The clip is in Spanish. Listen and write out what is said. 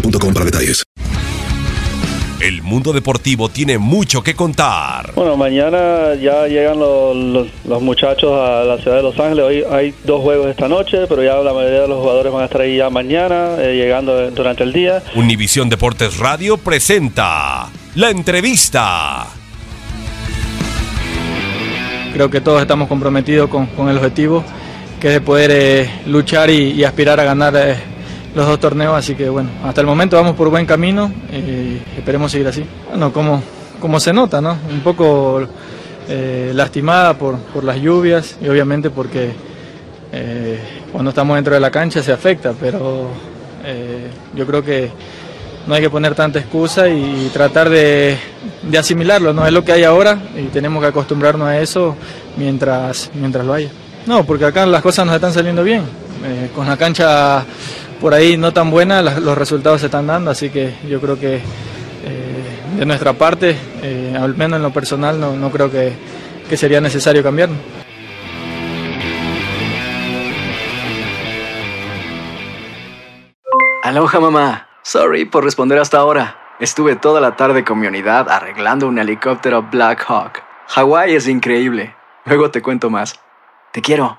boostmobile.com para detalles. El mundo deportivo tiene mucho que contar. Bueno, mañana ya llegan los, los- los muchachos a la ciudad de Los Ángeles. Hoy hay dos juegos esta noche, pero ya la mayoría de los jugadores van a estar ahí ya mañana, eh, llegando durante el día. Univisión Deportes Radio presenta la entrevista. Creo que todos estamos comprometidos con, con el objetivo que es de poder eh, luchar y, y aspirar a ganar eh, los dos torneos. Así que bueno, hasta el momento vamos por buen camino. eh, esperemos seguir así. Bueno, como, como se nota, ¿no? Un poco eh, lastimada por, por las lluvias y obviamente porque eh, cuando estamos dentro de la cancha se afecta, pero yo creo que no hay que poner tanta excusa y tratar de, de asimilarlo, no es lo que hay ahora y tenemos que acostumbrarnos a eso mientras, mientras lo haya. No, porque acá las cosas nos están saliendo bien, con la cancha por ahí no tan buena, los resultados se están dando, así que yo creo que eh, de nuestra parte, eh, al menos en lo personal, no, no creo que, que sería necesario cambiarnos. Aloha mamá. Sorry por responder hasta ahora. Estuve toda la tarde con mi unidad arreglando un helicóptero Black Hawk. Hawái es increíble. Luego te cuento más. Te quiero.